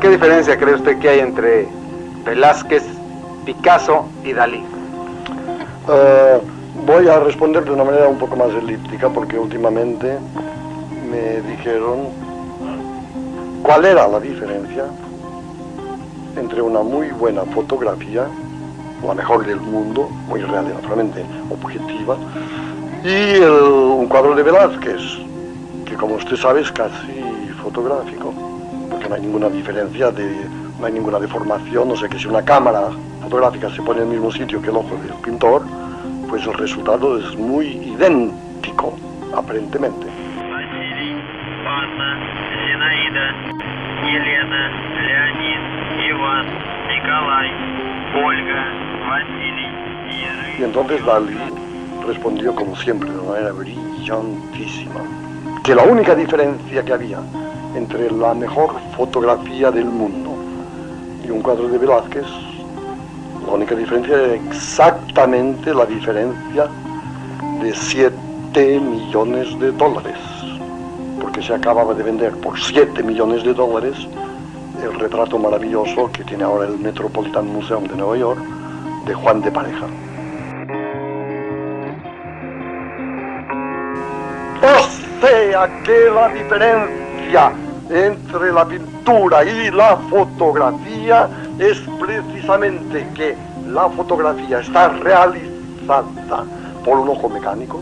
¿Qué diferencia cree usted que hay entre Velázquez, Picasso y Dalí? Uh, voy a responder de una manera un poco más elíptica porque últimamente me dijeron cuál era la diferencia entre una muy buena fotografía, la mejor del mundo, muy real y naturalmente objetiva, y un cuadro de Velázquez, que como usted sabe es casi fotográfico no hay ninguna diferencia, de, no hay ninguna deformación, o sea que si una cámara fotográfica se pone en el mismo sitio que el ojo del pintor, pues el resultado es muy idéntico, aparentemente. Y entonces Dalí respondió como siempre, de una manera brillantísima, que la única diferencia que había entre la mejor fotografía del mundo y un cuadro de Velázquez, la única diferencia era exactamente la diferencia de 7 millones de dólares, porque se acababa de vender por 7 millones de dólares el retrato maravilloso que tiene ahora el Metropolitan Museum de Nueva York de Juan de Pareja. O sea que la diferencia entre la pintura y la fotografía es precisamente que la fotografía está realizada por un ojo mecánico,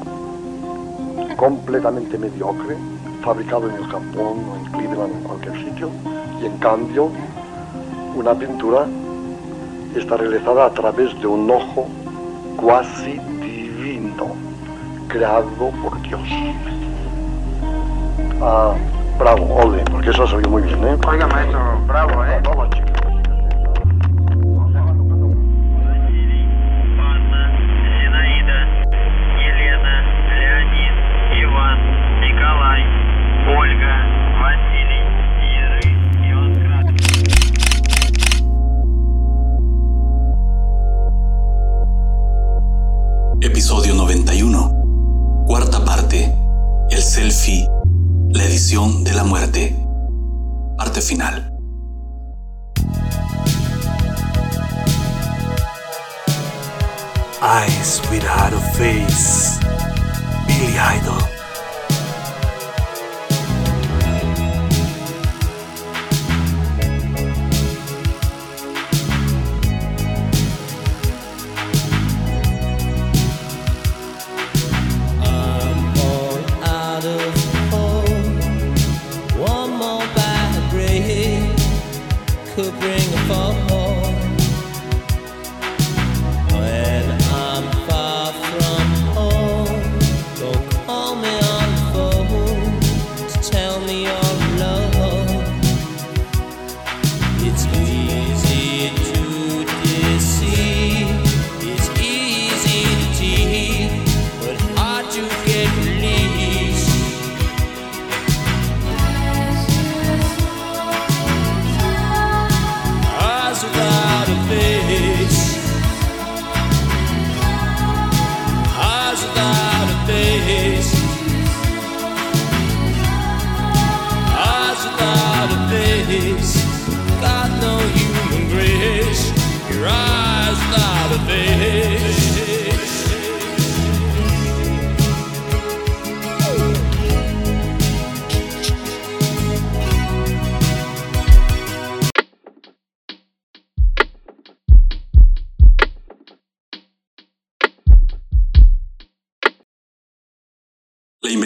completamente mediocre, fabricado en el Japón o en Cleveland o en cualquier sitio, y en cambio una pintura está realizada a través de un ojo cuasi divino, creado por Dios. Ah, Bravo, ole, porque eso ha salido muy bien, ¿eh? Oiga, maestro, bravo, ¿eh? Bravo,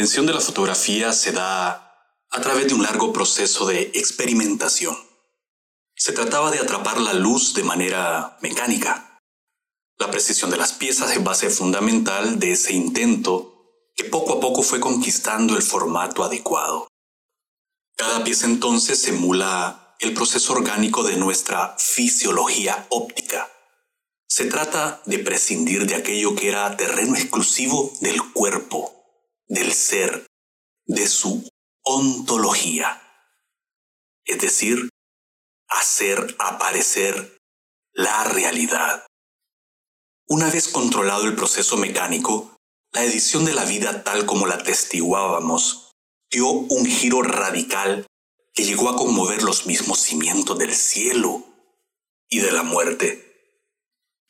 invención de la fotografía se da a través de un largo proceso de experimentación. Se trataba de atrapar la luz de manera mecánica. La precisión de las piezas es base fundamental de ese intento que poco a poco fue conquistando el formato adecuado. Cada pieza entonces emula el proceso orgánico de nuestra fisiología óptica. Se trata de prescindir de aquello que era terreno exclusivo del cuerpo, del ser, de su ontología. Es decir, hacer aparecer la realidad. Una vez controlado el proceso mecánico, la edición de la vida tal como la testiguábamos dio un giro radical que llegó a conmover los mismos cimientos del cielo y de la muerte.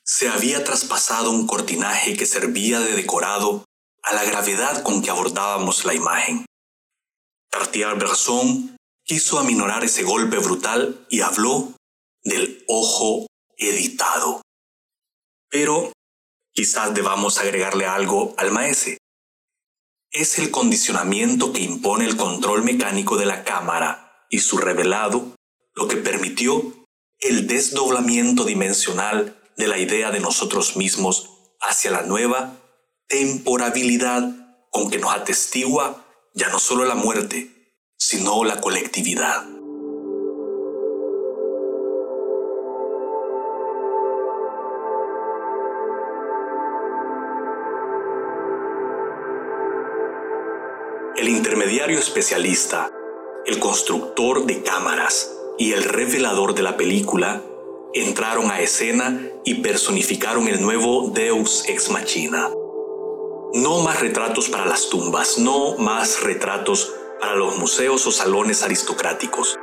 Se había traspasado un cortinaje que servía de decorado a la gravedad con que abordábamos la imagen. Cartier-Bresson quiso aminorar ese golpe brutal y habló del ojo editado. Pero quizás debamos agregarle algo al maese. Es el condicionamiento que impone el control mecánico de la cámara y su revelado lo que permitió el desdoblamiento dimensional de la idea de nosotros mismos hacia la nueva temporabilidad con que nos atestigua ya no solo la muerte, sino la colectividad. El intermediario especialista, el constructor de cámaras y el revelador de la película entraron a escena y personificaron el nuevo Deus ex machina. No más retratos para las tumbas, no más retratos para los museos o salones aristocráticos.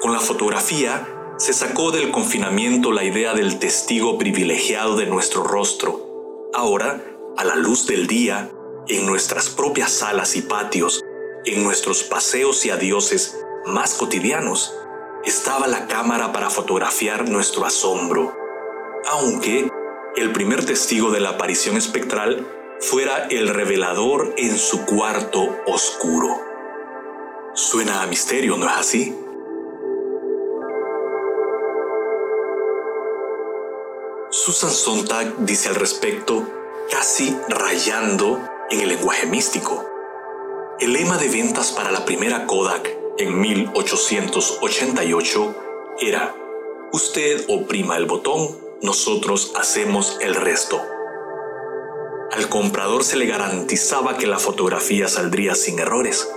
Con la fotografía se sacó del confinamiento la idea del testigo privilegiado de nuestro rostro. Ahora, a la luz del día, en nuestras propias salas y patios, en nuestros paseos y adioses más cotidianos, estaba la cámara para fotografiar nuestro asombro, aunque el primer testigo de la aparición espectral fuera el revelador en su cuarto oscuro. Suena a misterio, ¿no es así? Susan Sontag dice al respecto, casi rayando en el lenguaje místico. El lema de ventas para la primera Kodak en 1888 era, usted oprima el botón, nosotros hacemos el resto. Al comprador se le garantizaba que la fotografía saldría sin errores.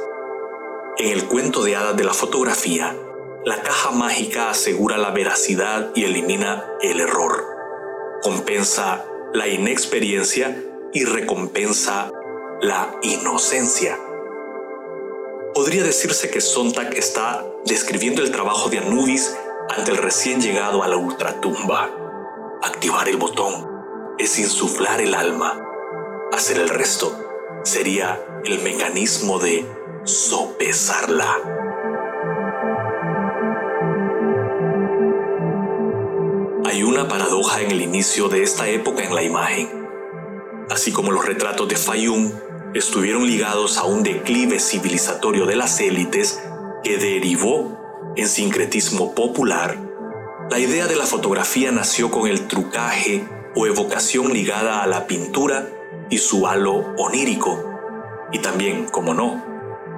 En el cuento de hadas de la fotografía, la caja mágica asegura la veracidad y elimina el error. Compensa la inexperiencia y recompensa la inocencia. Podría decirse que Sontag está describiendo el trabajo de Anubis ante el recién llegado a la ultratumba. Activar el botón es insuflar el alma. Hacer el resto sería el mecanismo de sopesarla. Hay una paradoja en el inicio de esta época en la imagen. Así como los retratos de Fayum estuvieron ligados a un declive civilizatorio de las élites que derivó en sincretismo popular, la idea de la fotografía nació con el trucaje o evocación ligada a la pintura y su halo onírico, y también, como no,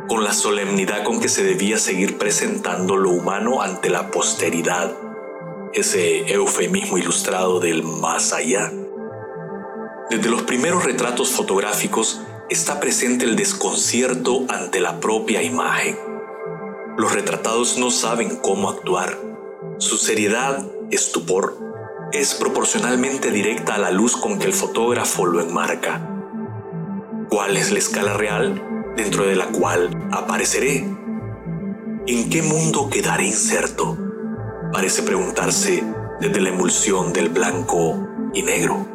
con la solemnidad con que se debía seguir presentando lo humano ante la posteridad, ese eufemismo ilustrado del más allá. Desde los primeros retratos fotográficos está presente el desconcierto ante la propia imagen. Los retratados no saben cómo actuar. Su seriedad, estupor, es proporcionalmente directa a la luz con que el fotógrafo lo enmarca. ¿Cuál es la escala real dentro de la cual apareceré? ¿En qué mundo quedaré inserto? Parece preguntarse desde la emulsión del blanco y negro.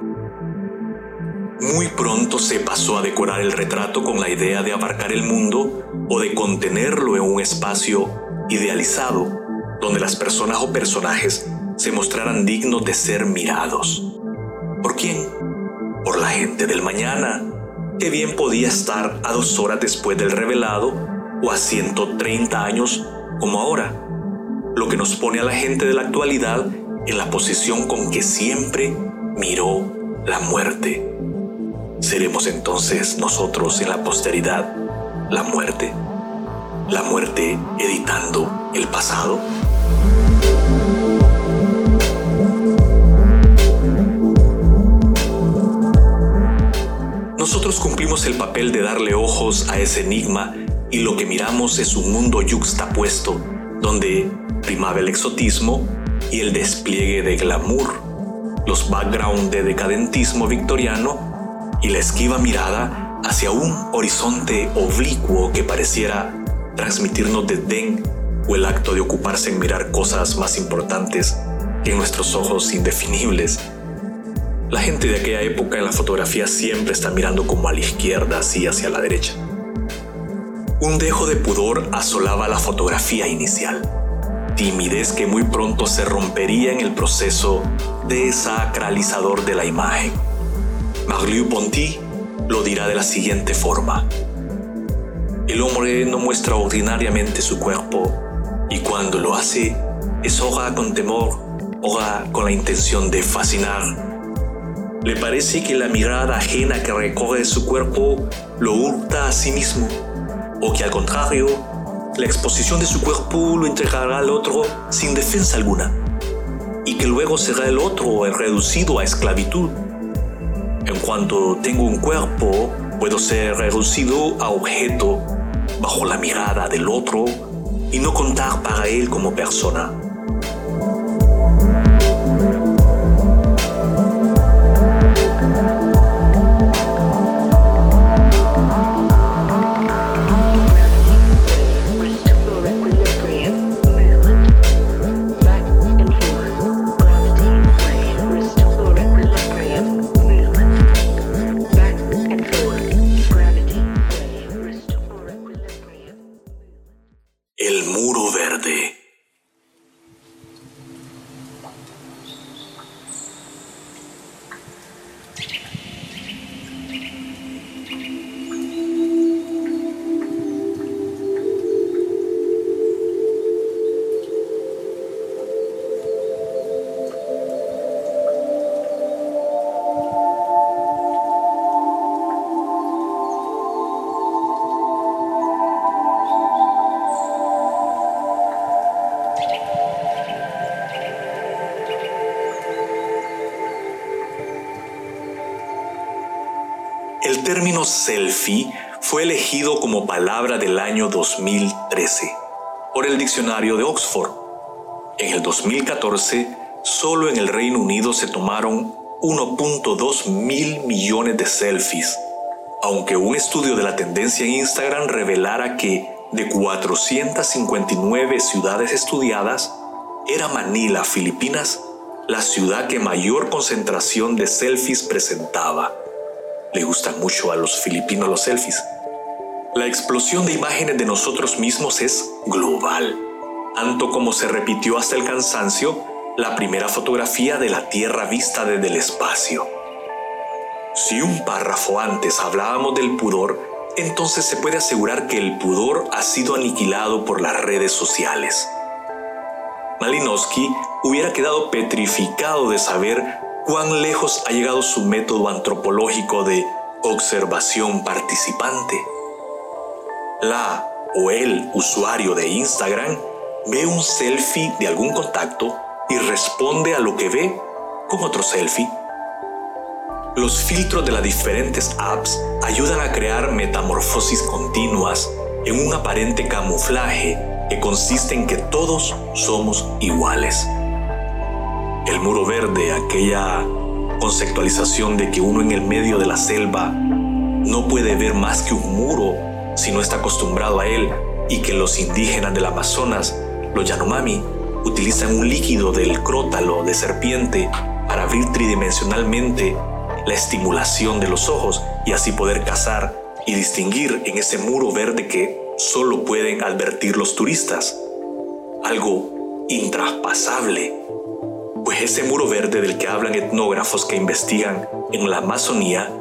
Muy pronto se pasó a decorar el retrato con la idea de abarcar el mundo o de contenerlo en un espacio idealizado, donde las personas o personajes se mostraran dignos de ser mirados. ¿Por quién? Por la gente del mañana, que bien podía estar a dos horas después del revelado o a 130 años como ahora, lo que nos pone a la gente de la actualidad en la posición con que siempre miró la muerte. ¿Seremos entonces nosotros en la posteridad la muerte? ¿La muerte editando el pasado? Nosotros cumplimos el papel de darle ojos a ese enigma y lo que miramos es un mundo yuxtapuesto, donde primaba el exotismo y el despliegue de glamour, los background de decadentismo victoriano y la esquiva mirada hacia un horizonte oblicuo que pareciera transmitirnos desdén o el acto de ocuparse en mirar cosas más importantes que nuestros ojos indefinibles la gente de aquella época en la fotografía siempre está mirando como a la izquierda, así hacia la derecha. Un dejo de pudor asolaba la fotografía inicial, timidez que muy pronto se rompería en el proceso desacralizador de la imagen. Marlieu Ponty lo dirá de la siguiente forma. El hombre no muestra ordinariamente su cuerpo y cuando lo hace es ora con temor, ora con la intención de fascinar le parece que la mirada ajena que recorre su cuerpo lo hurta a sí mismo, o que al contrario, la exposición de su cuerpo lo entregará al otro sin defensa alguna, y que luego será el otro el reducido a esclavitud. En cuanto tengo un cuerpo, puedo ser reducido a objeto bajo la mirada del otro y no contar para él como persona. Selfie fue elegido como palabra del año 2013 por el diccionario de Oxford. En el 2014, solo en el Reino Unido se tomaron 1.2 mil millones de selfies, aunque un estudio de la tendencia en Instagram revelara que de 459 ciudades estudiadas, era Manila, Filipinas, la ciudad que mayor concentración de selfies presentaba le gustan mucho a los filipinos los selfies. La explosión de imágenes de nosotros mismos es global, tanto como se repitió hasta el cansancio la primera fotografía de la Tierra vista desde el espacio. Si un párrafo antes hablábamos del pudor, entonces se puede asegurar que el pudor ha sido aniquilado por las redes sociales. Malinowski hubiera quedado petrificado de saber cuán lejos ha llegado su método antropológico de observación participante. La o el usuario de Instagram ve un selfie de algún contacto y responde a lo que ve con otro selfie. Los filtros de las diferentes apps ayudan a crear metamorfosis continuas en un aparente camuflaje que consiste en que todos somos iguales el muro verde, aquella conceptualización de que uno en el medio de la selva no puede ver más que un muro si no está acostumbrado a él y que los indígenas del Amazonas, los Yanomami, utilizan un líquido del crótalo de serpiente para abrir tridimensionalmente la estimulación de los ojos y así poder cazar y distinguir en ese muro verde que solo pueden advertir los turistas. Algo intraspasable pues ese muro verde del que hablan etnógrafos que investigan en la Amazonía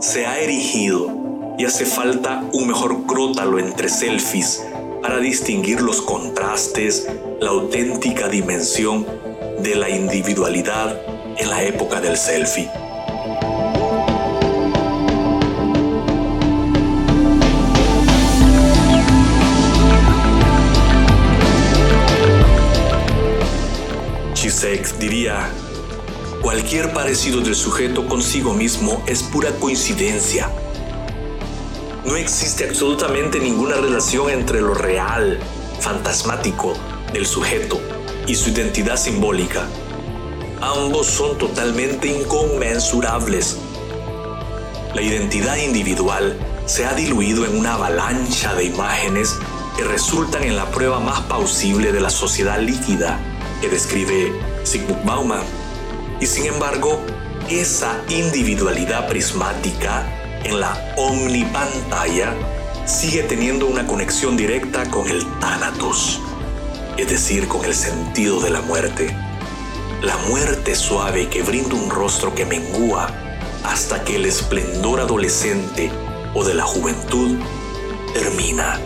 se ha erigido y hace falta un mejor crótalo entre selfies para distinguir los contrastes, la auténtica dimensión de la individualidad en la época del selfie. Cualquier parecido del sujeto consigo mismo es pura coincidencia. No existe absolutamente ninguna relación entre lo real, fantasmático, del sujeto y su identidad simbólica. Ambos son totalmente inconmensurables. La identidad individual se ha diluido en una avalancha de imágenes que resultan en la prueba más plausible de la sociedad líquida que describe Sigmund Bauman. Y sin embargo, esa individualidad prismática en la omnipantalla sigue teniendo una conexión directa con el Thanatos, es decir, con el sentido de la muerte. La muerte suave que brinda un rostro que mengúa hasta que el esplendor adolescente o de la juventud termina.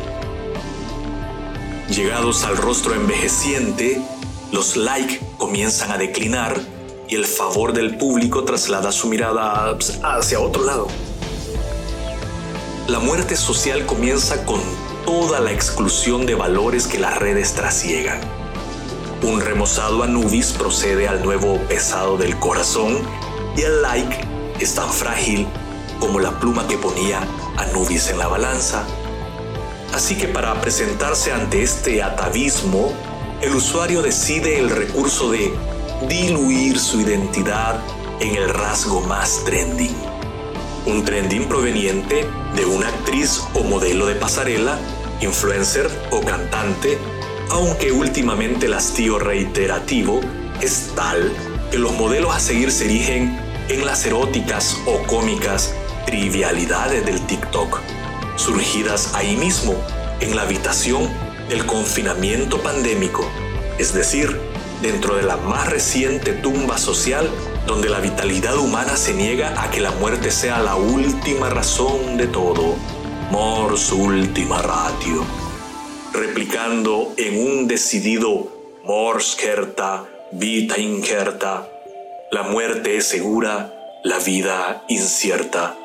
Llegados al rostro envejeciente, los likes comienzan a declinar y el favor del público traslada su mirada hacia otro lado. La muerte social comienza con toda la exclusión de valores que las redes trasiegan. Un remozado Anubis procede al nuevo pesado del corazón y el like es tan frágil como la pluma que ponía Anubis en la balanza. Así que para presentarse ante este atavismo, el usuario decide el recurso de diluir su identidad en el rasgo más trending. Un trending proveniente de una actriz o modelo de pasarela, influencer o cantante, aunque últimamente el hastío reiterativo es tal que los modelos a seguir se erigen en las eróticas o cómicas trivialidades del TikTok, surgidas ahí mismo, en la habitación el confinamiento pandémico, es decir, dentro de la más reciente tumba social donde la vitalidad humana se niega a que la muerte sea la última razón de todo, mors ultima ratio, replicando en un decidido mors certa, vita incerta, la muerte es segura, la vida incierta.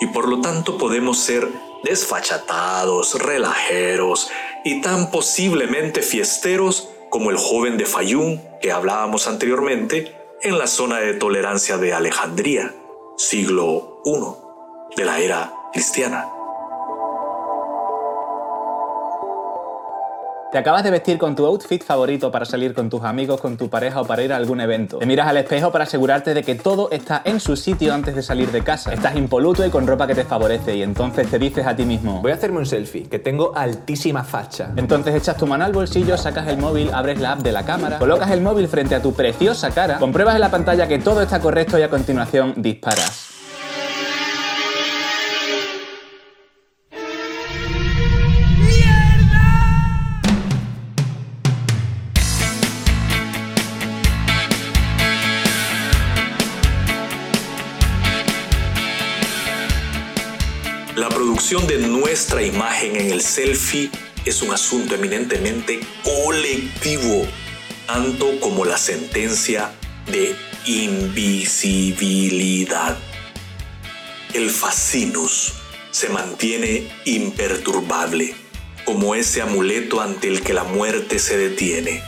Y por lo tanto podemos ser desfachatados, relajeros, y tan posiblemente fiesteros como el joven de Fayún que hablábamos anteriormente en la zona de tolerancia de Alejandría, siglo I de la era cristiana. Te acabas de vestir con tu outfit favorito para salir con tus amigos, con tu pareja o para ir a algún evento. Te miras al espejo para asegurarte de que todo está en su sitio antes de salir de casa. Estás impoluto y con ropa que te favorece y entonces te dices a ti mismo, voy a hacerme un selfie, que tengo altísima facha. Entonces echas tu mano al bolsillo, sacas el móvil, abres la app de la cámara, colocas el móvil frente a tu preciosa cara, compruebas en la pantalla que todo está correcto y a continuación disparas. De nuestra imagen en el selfie es un asunto eminentemente colectivo, tanto como la sentencia de invisibilidad. El fascinus se mantiene imperturbable, como ese amuleto ante el que la muerte se detiene.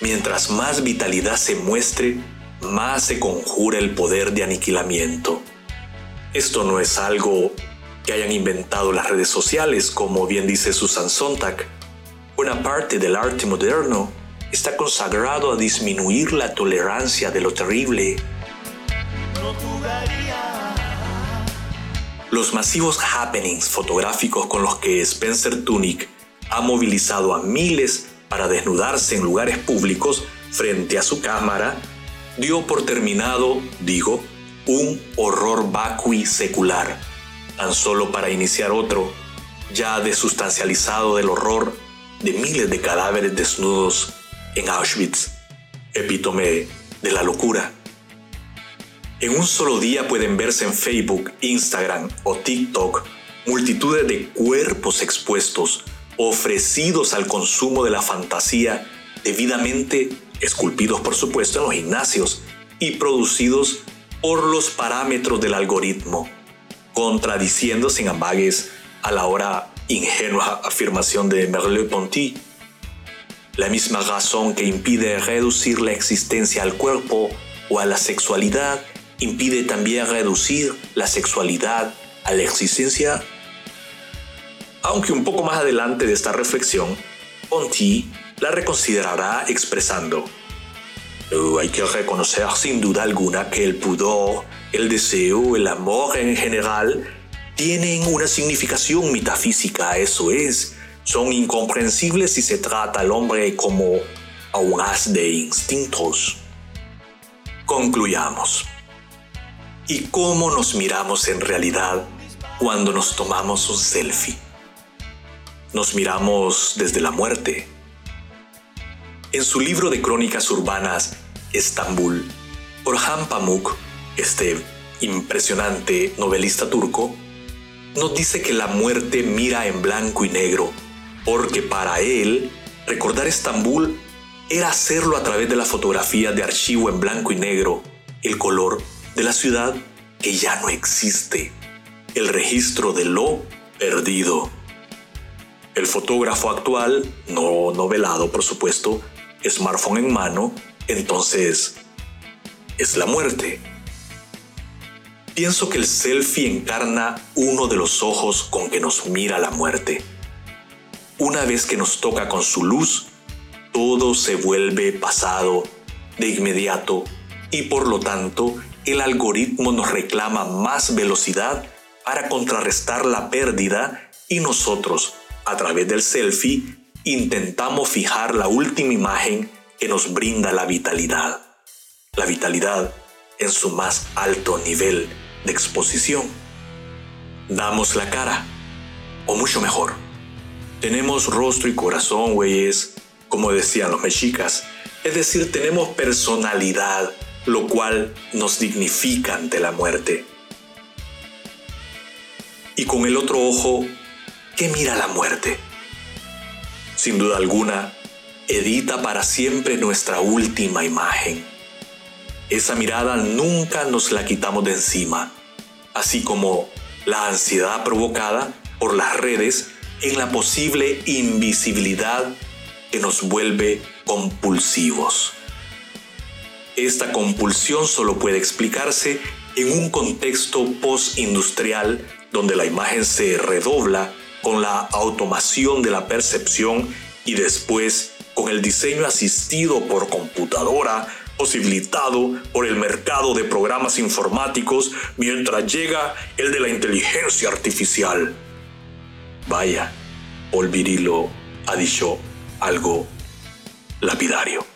Mientras más vitalidad se muestre, más se conjura el poder de aniquilamiento. Esto no es algo que hayan inventado las redes sociales, como bien dice Susan Sontag. Buena parte del arte moderno está consagrado a disminuir la tolerancia de lo terrible. Los masivos happenings fotográficos con los que Spencer Tunick ha movilizado a miles para desnudarse en lugares públicos frente a su cámara, dio por terminado, digo, un horror vacui secular tan solo para iniciar otro, ya desustancializado del horror de miles de cadáveres desnudos en Auschwitz, epítome de la locura. En un solo día pueden verse en Facebook, Instagram o TikTok multitudes de cuerpos expuestos, ofrecidos al consumo de la fantasía, debidamente esculpidos por supuesto en los gimnasios y producidos por los parámetros del algoritmo, contradiciendo sin ambagues a la hora ingenua afirmación de Merleau-Ponty. La misma razón que impide reducir la existencia al cuerpo o a la sexualidad impide también reducir la sexualidad a la existencia. Aunque un poco más adelante de esta reflexión, Ponty la reconsiderará expresando, hay que reconocer sin duda alguna que el pudor, el deseo, el amor en general tienen una significación metafísica, eso es, son incomprensibles si se trata al hombre como a un haz de instintos. Concluyamos. ¿Y cómo nos miramos en realidad cuando nos tomamos un selfie? Nos miramos desde la muerte. En su libro de crónicas urbanas, Estambul, Orhan Pamuk, este impresionante novelista turco, nos dice que la muerte mira en blanco y negro, porque para él recordar Estambul era hacerlo a través de la fotografía de archivo en blanco y negro, el color de la ciudad que ya no existe, el registro de lo perdido. El fotógrafo actual, no novelado por supuesto, smartphone en mano, entonces es la muerte. Pienso que el selfie encarna uno de los ojos con que nos mira la muerte. Una vez que nos toca con su luz, todo se vuelve pasado de inmediato y por lo tanto el algoritmo nos reclama más velocidad para contrarrestar la pérdida y nosotros, a través del selfie, intentamos fijar la última imagen que nos brinda la vitalidad. La vitalidad en su más alto nivel de exposición. Damos la cara, o mucho mejor, tenemos rostro y corazón, güeyes, como decían los mexicas, es decir, tenemos personalidad, lo cual nos dignifica ante la muerte. Y con el otro ojo, ¿qué mira la muerte? Sin duda alguna, edita para siempre nuestra última imagen. Esa mirada nunca nos la quitamos de encima, así como la ansiedad provocada por las redes en la posible invisibilidad que nos vuelve compulsivos. Esta compulsión solo puede explicarse en un contexto postindustrial donde la imagen se redobla con la automación de la percepción y después con el diseño asistido por computadora posibilitado por el mercado de programas informáticos mientras llega el de la inteligencia artificial. Vaya, Olvirilo ha dicho algo lapidario.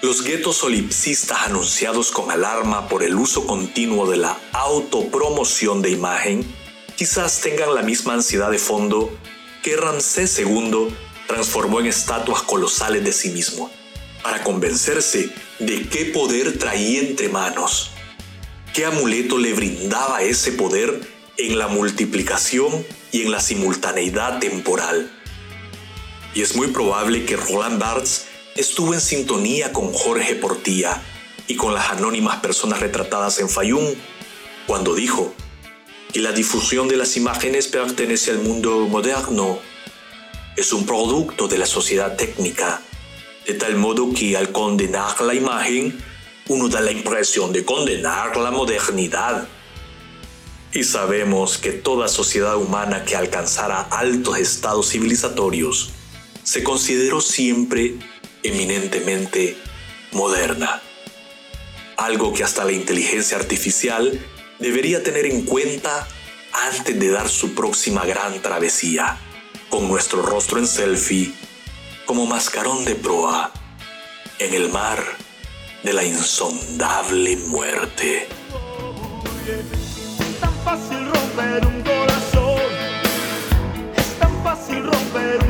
Los guetos solipsistas anunciados con alarma por el uso continuo de la autopromoción de imagen quizás tengan la misma ansiedad de fondo que Ramsés II transformó en estatuas colosales de sí mismo, para convencerse de qué poder traía entre manos, qué amuleto le brindaba ese poder en la multiplicación y en la simultaneidad temporal. Y es muy probable que Roland Barthes estuvo en sintonía con Jorge Portilla y con las anónimas personas retratadas en Fayum cuando dijo que la difusión de las imágenes pertenece al mundo moderno, es un producto de la sociedad técnica, de tal modo que al condenar la imagen, uno da la impresión de condenar la modernidad. Y sabemos que toda sociedad humana que alcanzara altos estados civilizatorios se consideró siempre eminentemente moderna. Algo que hasta la inteligencia artificial debería tener en cuenta antes de dar su próxima gran travesía, con nuestro rostro en selfie como mascarón de proa en el mar de la insondable muerte. Es tan fácil romper un corazón, es tan fácil romper un